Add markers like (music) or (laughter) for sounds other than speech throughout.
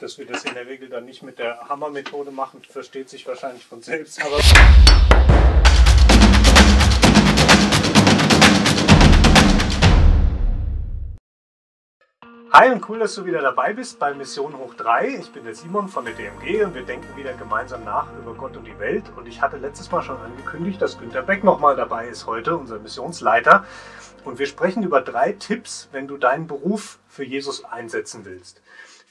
Dass wir das in der Regel dann nicht mit der Hammermethode machen, versteht sich wahrscheinlich von selbst. Aber Hi und cool, dass du wieder dabei bist bei Mission Hoch 3. Ich bin der Simon von der DMG und wir denken wieder gemeinsam nach über Gott und die Welt. Und ich hatte letztes Mal schon angekündigt, dass Günter Beck nochmal dabei ist heute, unser Missionsleiter. Und wir sprechen über drei Tipps, wenn du deinen Beruf für Jesus einsetzen willst.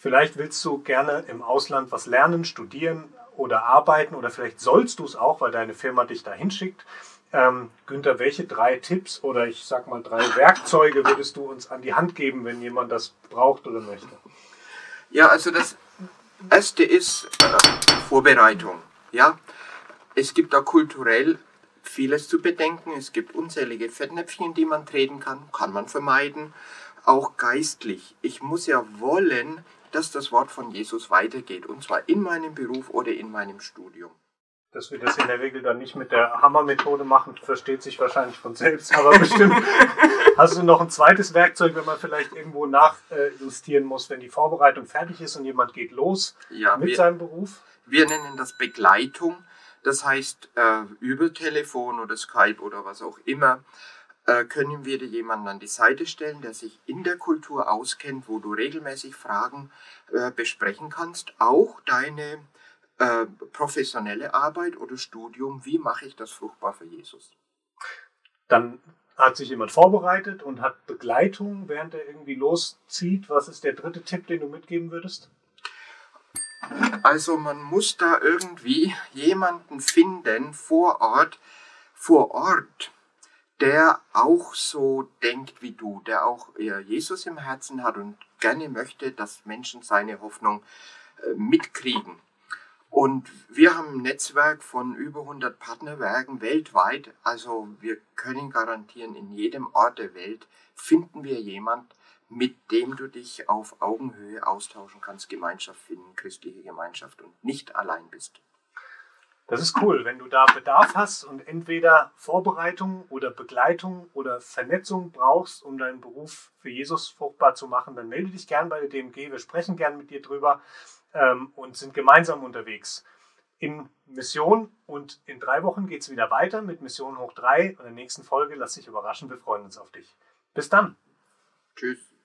Vielleicht willst du gerne im Ausland was lernen, studieren oder arbeiten oder vielleicht sollst du es auch, weil deine Firma dich dahin schickt. Ähm, Günther, welche drei Tipps oder ich sag mal drei Werkzeuge würdest du uns an die Hand geben, wenn jemand das braucht oder möchte? Ja, also das erste ist äh, Vorbereitung. Ja, es gibt da kulturell vieles zu bedenken. Es gibt unzählige Fettnäpfchen, die man treten kann, kann man vermeiden. Auch geistlich. Ich muss ja wollen, dass das Wort von Jesus weitergeht, und zwar in meinem Beruf oder in meinem Studium. Dass wir das in der Regel dann nicht mit der Hammermethode machen, versteht sich wahrscheinlich von selbst, aber bestimmt (laughs) hast du noch ein zweites Werkzeug, wenn man vielleicht irgendwo nachjustieren muss, wenn die Vorbereitung fertig ist und jemand geht los ja, mit wir, seinem Beruf? Wir nennen das Begleitung. Das heißt, äh, über Telefon oder Skype oder was auch immer können wir dir jemanden an die Seite stellen, der sich in der Kultur auskennt, wo du regelmäßig Fragen äh, besprechen kannst. Auch deine äh, professionelle Arbeit oder Studium, wie mache ich das fruchtbar für Jesus? Dann hat sich jemand vorbereitet und hat Begleitung, während er irgendwie loszieht. Was ist der dritte Tipp, den du mitgeben würdest? Also man muss da irgendwie jemanden finden vor Ort, vor Ort, der auch so denkt wie du, der auch Jesus im Herzen hat und gerne möchte, dass Menschen seine Hoffnung äh, mitkriegen. Und wir haben ein Netzwerk von über 100 Partnerwerken weltweit. Also wir können garantieren, in jedem Ort der Welt finden wir jemand, mit dem du dich auf Augenhöhe austauschen kannst, Gemeinschaft finden, christliche Gemeinschaft und nicht allein bist. Das ist cool, wenn du da Bedarf hast und entweder Vorbereitung oder Begleitung oder Vernetzung brauchst, um deinen Beruf für Jesus fruchtbar zu machen, dann melde dich gern bei der DMG. Wir sprechen gern mit dir drüber ähm, und sind gemeinsam unterwegs in Mission. Und in drei Wochen geht es wieder weiter mit Mission hoch drei. Und in der nächsten Folge lass dich überraschen. Wir freuen uns auf dich. Bis dann. Tschüss.